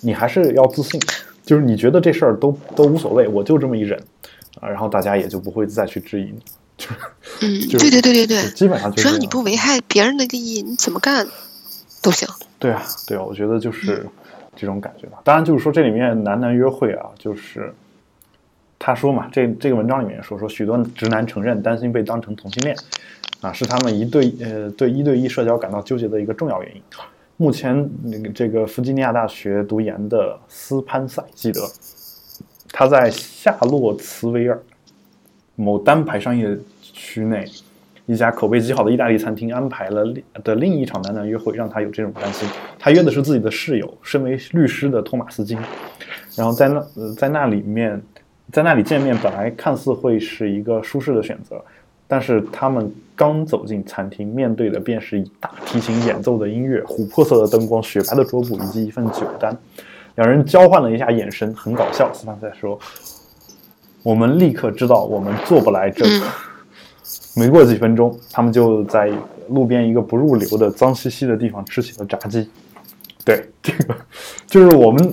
你还是要自信，就是你觉得这事儿都都无所谓，我就这么一忍啊，然后大家也就不会再去质疑你，就是嗯，对对对对对，基本上就是只要你不危害别人的利益，你怎么干都行。对啊，对啊，我觉得就是这种感觉吧。当然，就是说这里面男男约会啊，就是他说嘛，这这个文章里面说说许多直男承认担心被当成同性恋啊，是他们一对呃对一对一社交感到纠结的一个重要原因。目前那个这个弗吉尼亚大学读研的斯潘塞记得，他在夏洛茨维尔某单排商业区内一家口碑极好的意大利餐厅安排了另的另一场男男约会，让他有这种担心。他约的是自己的室友，身为律师的托马斯金。然后在那呃在那里面，在那里见面，本来看似会是一个舒适的选择，但是他们刚走进餐厅，面对的便是以大提琴演奏的音乐、琥珀色的灯光、雪白的桌布以及一份酒单。两人交换了一下眼神，很搞笑。斯潘塞说：“我们立刻知道我们做不来这个。没过几分钟，他们就在路边一个不入流的脏兮兮的地方吃起了炸鸡。对，这个就是我们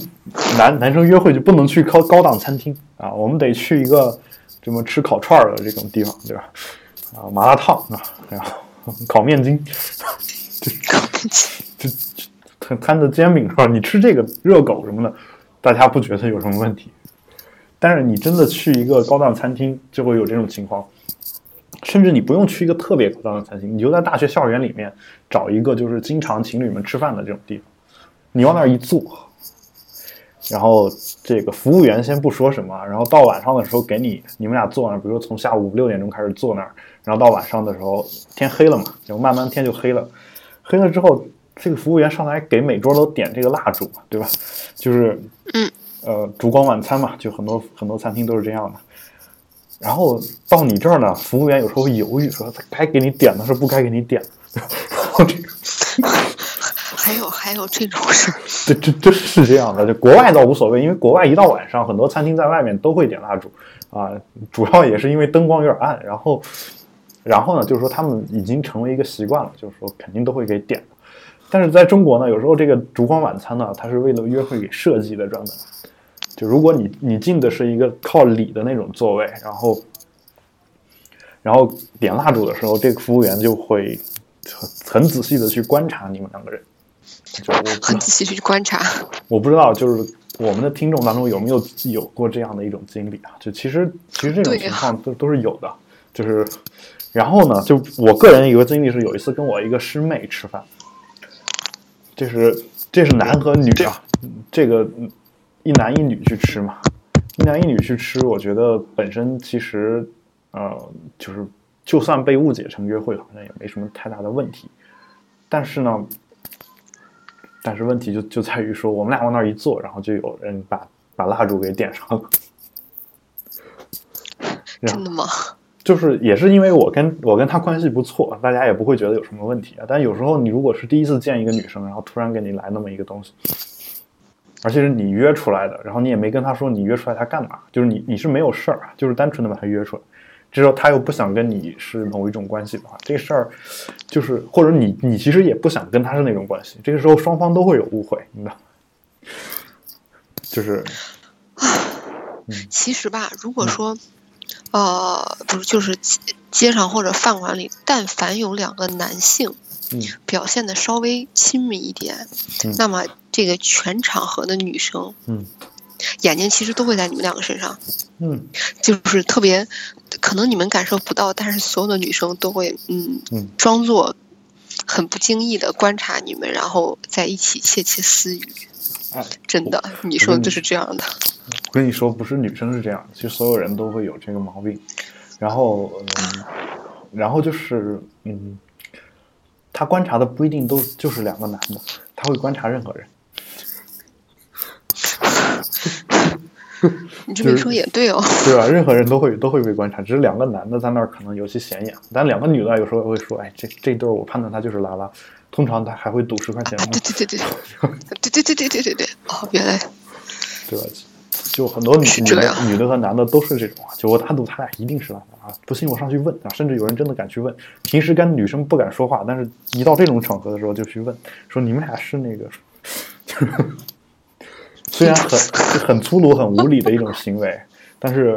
男男生约会就不能去高高档餐厅啊，我们得去一个什么吃烤串儿的这种地方，对吧？啊，麻辣烫啊，然后 烤面筋，就摊摊着煎饼是吧？你吃这个热狗什么的，大家不觉得有什么问题。但是你真的去一个高档餐厅，就会有这种情况。甚至你不用去一个特别高档的餐厅，你就在大学校园里面找一个就是经常情侣们吃饭的这种地方，你往那儿一坐，然后这个服务员先不说什么，然后到晚上的时候给你你们俩坐那儿，比如说从下午五六点钟开始坐那儿，然后到晚上的时候天黑了嘛，然后慢慢天就黑了，黑了之后这个服务员上来给每桌都点这个蜡烛，对吧？就是嗯呃烛光晚餐嘛，就很多很多餐厅都是这样的。然后到你这儿呢，服务员有时候会犹豫，说他该给你点的是不该给你点的。然后这个，还有还有这种事儿，这这这是这样的。就国外倒无所谓，因为国外一到晚上，很多餐厅在外面都会点蜡烛啊，主要也是因为灯光有点暗。然后，然后呢，就是说他们已经成为一个习惯了，就是说肯定都会给点。但是在中国呢，有时候这个烛光晚餐呢，它是为了约会给设计的，专门。就如果你你进的是一个靠里的那种座位，然后然后点蜡烛的时候，这个服务员就会很很仔细的去观察你们两个人。就很仔细去观察。我不知道，就是我们的听众当中有没有有过这样的一种经历啊？就其实其实这种情况都都是有的，就是然后呢，就我个人有个经历是，有一次跟我一个师妹吃饭，这是这是男和女啊，这个嗯一男一女去吃嘛，一男一女去吃，我觉得本身其实呃就是就算被误解成约会，好像也没什么太大的问题，但是呢。但是问题就就在于说，我们俩往那儿一坐，然后就有人把把蜡烛给点上了。真的吗？就是也是因为我跟我跟他关系不错，大家也不会觉得有什么问题啊。但有时候你如果是第一次见一个女生，然后突然给你来那么一个东西，而且是你约出来的，然后你也没跟他说你约出来他干嘛，就是你你是没有事儿啊，就是单纯的把他约出来。这时候他又不想跟你是某一种关系的话，这事儿就是或者你你其实也不想跟他是那种关系，这个时候双方都会有误会，你知道？就是其实吧，如果说，呃，不是，就是街街上或者饭馆里，但凡有两个男性嗯表现的稍微亲密一点，嗯。那么这个全场合的女生嗯。眼睛其实都会在你们两个身上，嗯。就是特别，可能你们感受不到，但是所有的女生都会，嗯，嗯。装作很不经意的观察你们，然后在一起窃窃私语。哎真的，你说的就是这样的。我跟你说，不是女生是这样，其实所有人都会有这个毛病。然后，嗯，然后就是，嗯，他观察的不一定都就是两个男的，他会观察任何人。你这么说也对哦。对吧？任何人都会都会被观察，只是两个男的在那儿可能尤其显眼。但两个女的有时候会说：“哎，这这对儿，我判断他就是拉拉。”通常他还会赌十块钱。对对对对，对对对对对对对哦，原来。对不起。就很多女女女的和男的都是这种啊，就我打赌他俩一定是拉拉啊，不信我上去问啊，甚至有人真的敢去问，平时跟女生不敢说话，但是一到这种场合的时候就去问，说你们俩是那个，就 是虽然很很粗鲁、很无理的一种行为，但是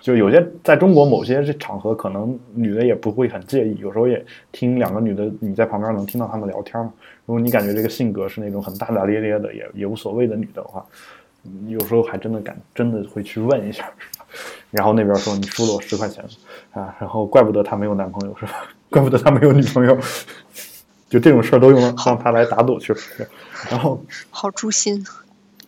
就有些在中国某些这场合，可能女的也不会很介意，有时候也听两个女的你在旁边能听到她们聊天嘛。如果你感觉这个性格是那种很大大咧咧的，也也无所谓的女的话，嗯有时候还真的敢真的会去问一下？然后那边说你输了我十块钱啊，然后怪不得她没有男朋友是吧？怪不得她没有女朋友，就这种事儿都用让她来打赌去了。然后好诛心。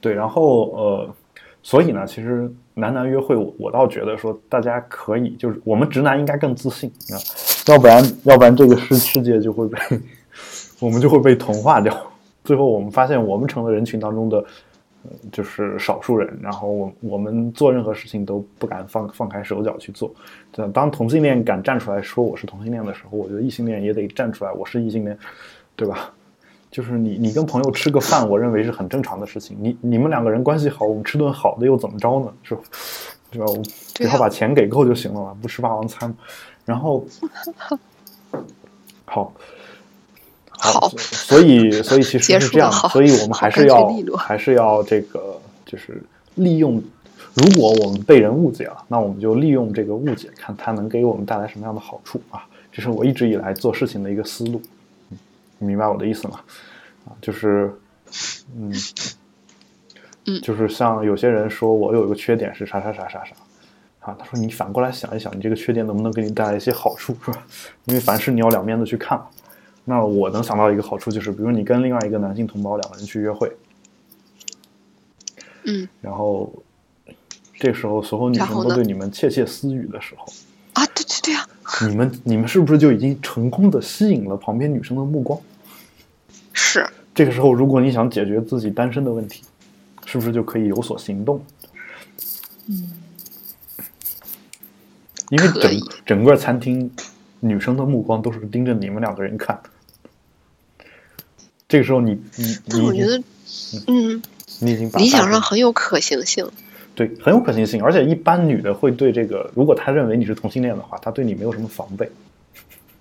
对，然后呃，所以呢，其实男男约会我，我倒觉得说大家可以，就是我们直男应该更自信啊，要不然要不然这个世世界就会被 我们就会被同化掉，最后我们发现我们成了人群当中的。呃就是少数人，然后我我们做任何事情都不敢放放开手脚去做。当同性恋敢站出来说我是同性恋的时候，我觉得异性恋也得站出来，我是异性恋，对吧？就是你你跟朋友吃个饭，我认为是很正常的事情。你你们两个人关系好，我们吃顿好的又怎么着呢？是吧？对吧？只要把钱给够就行了嘛，不吃霸王餐。然后，好，好所以 所以其实是这样所以我们还是要还是要这个就是利用。如果我们被人误解了，那我们就利用这个误解，看它能给我们带来什么样的好处啊！这是我一直以来做事情的一个思路。嗯你明白我的意思吗？啊，就是，嗯，嗯就是像有些人说我有一个缺点是啥啥啥啥啥，啊，他说你反过来想一想，你这个缺点能不能给你带来一些好处，是吧？因为凡事你要两面的去看嘛。那我能想到一个好处就是，比如你跟另外一个男性同胞两个人去约会，嗯然后这时候所有女生都对你们窃窃私语的时候，啊，对对对啊，你们你们是不是就已经成功的吸引了旁边女生的目光？是这个时候，如果你想解决自己单身的问题，是不是就可以有所行动？嗯，因为整整个餐厅女生的目光都是盯着你们两个人看。这个时候你，你但我觉得，嗯，你已经把理想上很有可行性。对很有可行性，而且一般女的会对这个，如果她认为你是同性恋的话，她对你没有什么防备，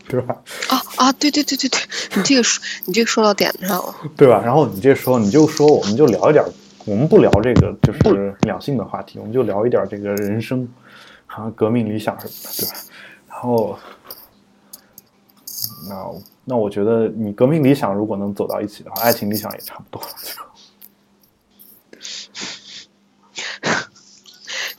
是吧？啊啊，对对对对对，你这个说你这个说到点子上了。对吧？然后你这时候你就说，我们就聊一点，我们不聊这个就是两性的话题，我们就聊一点这个人生，啊，革命理想什么的，对吧？然后，那那我觉得你革命理想如果能走到一起的话，爱情理想也差不多。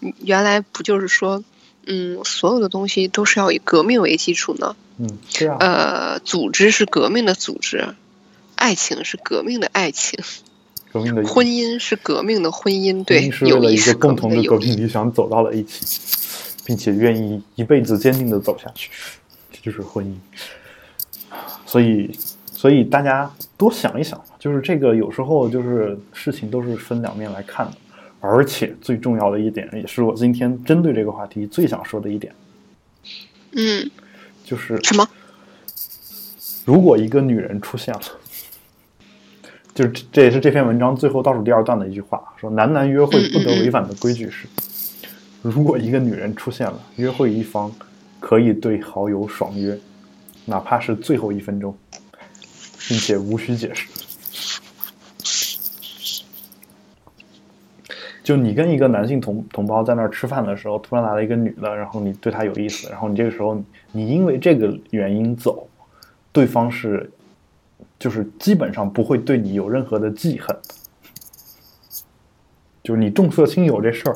就 原来不就是说，嗯，所有的东西都是要以革命为基础呢？嗯，对啊，呃，组织是革命的组织，爱情是革命的爱情，革命的婚姻是革命的婚姻，对姻，是为了一个共同的。革命理想走到了一起，并且愿意一辈子坚定的走下去，这就是婚姻。所以，所以大家多想一想，就是这个有时候就是事情都是分两面来看的，而且最重要的一点，也是我今天针对这个话题最想说的一点，嗯，就是什么？如果一个女人出现了，就是这这也是这篇文章最后倒数第二段的一句话，说男男约会不得违反的规矩是，如果一个女人出现了，约会一方可以对好友爽约，哪怕是最后一分钟，并且无需解释。就你跟一个男性同同胞在那儿吃饭的时候，突然来了一个女的，然后你对她有意思，然后你这个时候你因为这个原因走，对方是就是基本上不会对你有任何的记恨，就是你重色轻友这事儿，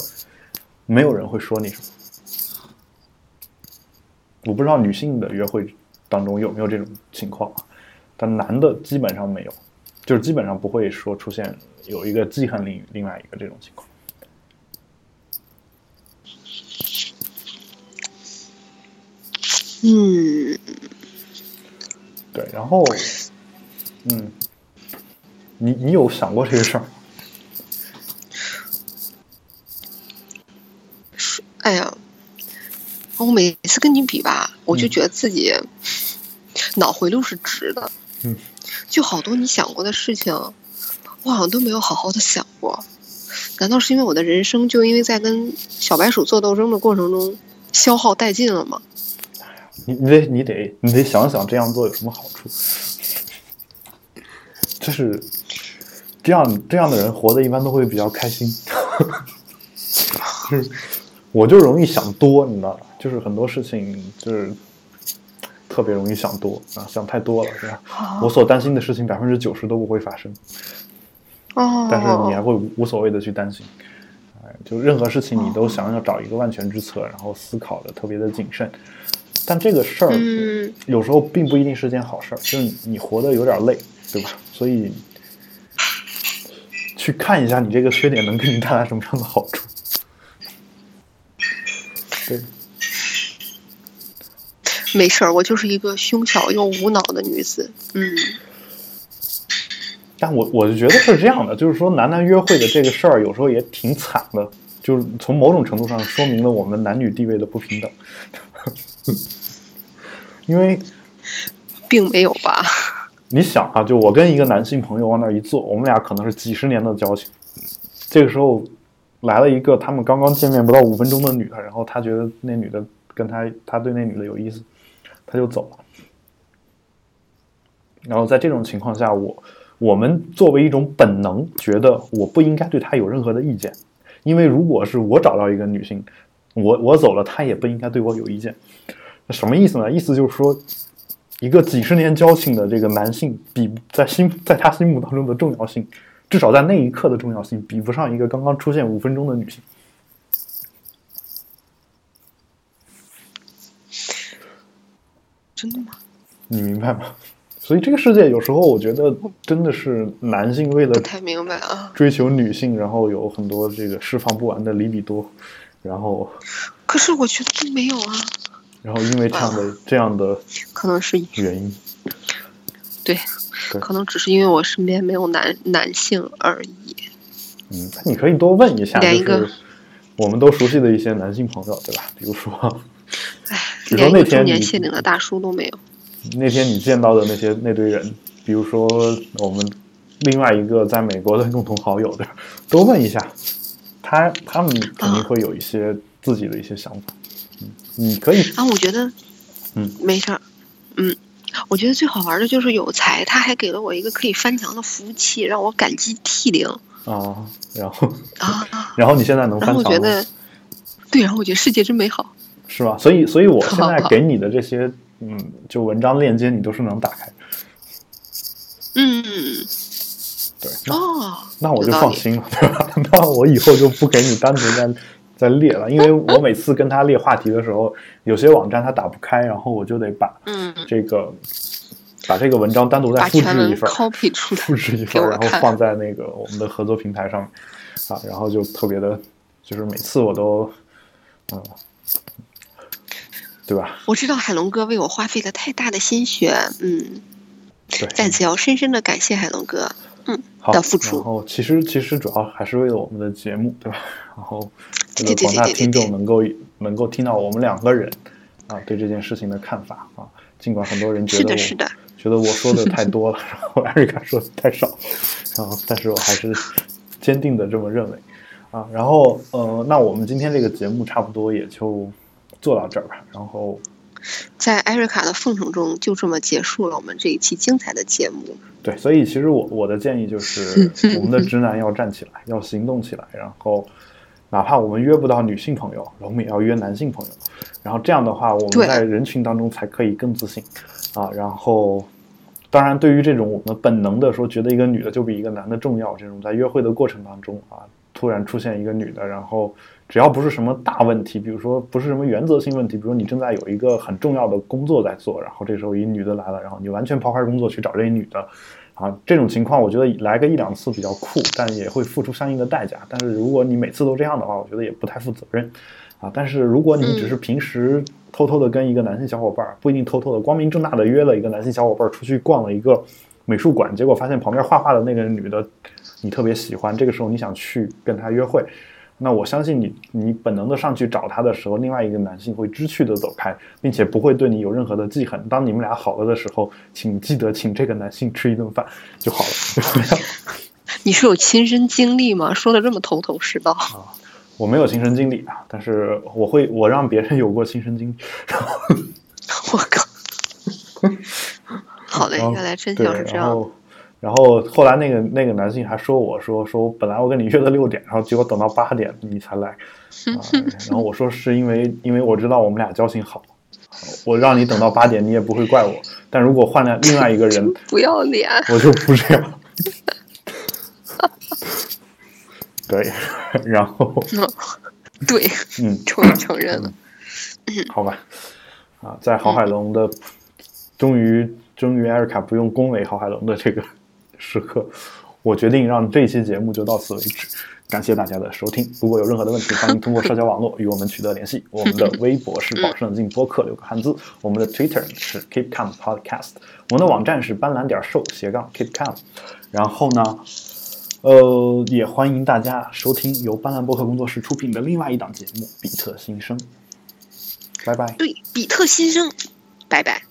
没有人会说你什么。我不知道女性的约会当中有没有这种情况？但男的基本上没有，就是基本上不会说出现有一个记恨另另外一个这种情况。嗯，对，然后，嗯，你你有想过这个事儿吗？哎呀，我每次跟你比吧，我就觉得自己。脑回路是直的。嗯，就好多你想过的事情，我好像都没有好好的想过。难道是因为我的人生就因为在跟小白鼠做斗争的过程中消耗殆尽了吗？你你得你得你得想想这样做有什么好处？就是这样这样的人活的一般都会比较开心。就是我就容易想多，你知道吧？就是很多事情就是特别容易想多啊，想太多了，是吧？我所担心的事情百分之九十都不会发生。哦，但是你还会无无所谓的去担心，哎，就任何事情你都想要找一个万全之策，然后思考的特别的谨慎。但这个事儿嗯有时候并不一定是件好事儿，就是你活得有点累，对吧？所以去看一下你这个缺点能给你带来什么样的好处。没事儿，我就是一个胸小又无脑的女子。嗯，但我我就觉得是这样的，就是说男男约会的这个事儿有时候也挺惨的，就是从某种程度上说明了我们男女地位的不平等。因为并没有吧？你想啊，就我跟一个男性朋友往那儿一坐，我们俩可能是几十年的交情，这个时候来了一个他们刚刚见面不到五分钟的女的，然后他觉得那女的跟他，他对那女的有意思，他就走了。然后在这种情况下，我我们作为一种本能，觉得我不应该对他有任何的意见，因为如果是我找到一个女性，我我走了，他也不应该对我有意见。什么意思呢？意思就是说，一个几十年交情的这个男性，比在心在他心目当中的重要性，至少在那一刻的重要性，比不上一个刚刚出现五分钟的女性。真的吗？你明白吗？所以这个世界有时候我觉得真的是男性为了不太明白啊。追求女性，然后有很多这个释放不完的里比多，然后可是我觉得并没有啊，然后因为这样的这样的可能是原因，对，对可能只是因为我身边没有男男性而已。嗯，那你可以多问一下，就连一个是我们都熟悉的一些男性朋友，对吧？比如说，唉，比如说连年谢顶的大叔都没有。那天你见到的那些那堆人，比如说我们另外一个在美国的共同好友的，多问一下，他他们肯定会有一些自己的一些想法。嗯，你可以，啊，我觉得，嗯，没事儿，嗯，我觉得最好玩的就是有才，他还给了我一个可以翻墙的服务器，让我感激涕零啊，然后啊。然后你现在能翻墙吗？后我觉得，对，然后我觉得世界真美好。是吧？所以所以我 现在给你的这些嗯，就文章链接你都是能打开。嗯，对，那哦，那我就放心了，对吧？那我以后就不给你单独再再列了，因为我每次跟他列话题的时候，有些网站他打不开，然后我就得把嗯，这个把这个文章单独再复制一份儿，copy 出来复制一份然后放在那个我们的合作平台上面啊，然后就特别的，就是每次我都嗯，对吧？我知道海龙哥为我花费了太大的心血，嗯，对，在此要深深的感谢海龙哥，嗯，好的付出然后其实其实主要还是为了我们的节目，对吧？然后广大听众能够能够听到我们两个人啊对这件事情的看法啊，尽管很多人觉得我是的，是的，觉得我说的太多了，然后艾瑞卡说的太少，然后但是我还是坚定的这么认为啊。然后呃，那我们今天这个节目差不多也就做到这儿吧。然后在艾瑞卡的奉承中，就这么结束了我们这一期精彩的节目。对，所以其实我我的建议就是，我们的直男要站起来，要行动起来，然后哪怕我们约不到女性朋友，我们也要约男性朋友，然后这样的话，我们在人群当中才可以更自信啊。然后，当然，对于这种我们本能的说觉得一个女的就比一个男的重要，这种在约会的过程当中啊，突然出现一个女的，然后只要不是什么大问题，比如说不是什么原则性问题，比如说你正在有一个很重要的工作在做，然后这时候一女的来了，然后你完全抛开工作去找这一女的，啊，这种情况我觉得来个一两次比较酷，但也会付出相应的代价。但是如果你每次都这样的话，我觉得也不太负责任啊。但是如果你只是平时偷偷的跟一个男性小伙伴儿，不一定偷偷的，光明正大的约了一个男性小伙伴儿出去逛了一个美术馆，结果发现旁边画画的那个女的你特别喜欢，这个时候你想去跟她约会。那我相信你，你本能的上去找他的时候，另外一个男性会知趣的走开，并且不会对你有任何的记恨。当你们俩好了的时候，请记得请这个男性吃一顿饭就好了。你是有亲身经历吗？说的这么头头是道。啊，我没有亲身经历啊，但是我会，我让别人有过亲身经历。我靠！好嘞，原来真相是这样。然后后来那个那个男性还说我说说本来我跟你约的六点，然后结果等到八点你才来，啊，然后我说是因为因为我知道我们俩交情好，我让你等到八点你也不会怪我，但如果换了另外一个人，不要脸，我就不这样。对，然后对，嗯，终于承认了，好吧，啊，在郝海龙的终于。终于，艾瑞卡不用恭维郝海龙的这个时刻，我决定让这期节目就到此为止。感谢大家的收听。如果有任何的问题，欢迎通过社交网络与我们取得联系。我们的微博是保持冷静播客六个汉字，我们的 Twitter 是 Keep Calm Podcast，我们的网站是斑斓点 show 斜杠 Keep Calm。然后呢，呃，也欢迎大家收听由斑斓播客工作室出品的另外一档节目《比特新生》。拜拜。对，比特新生，拜拜。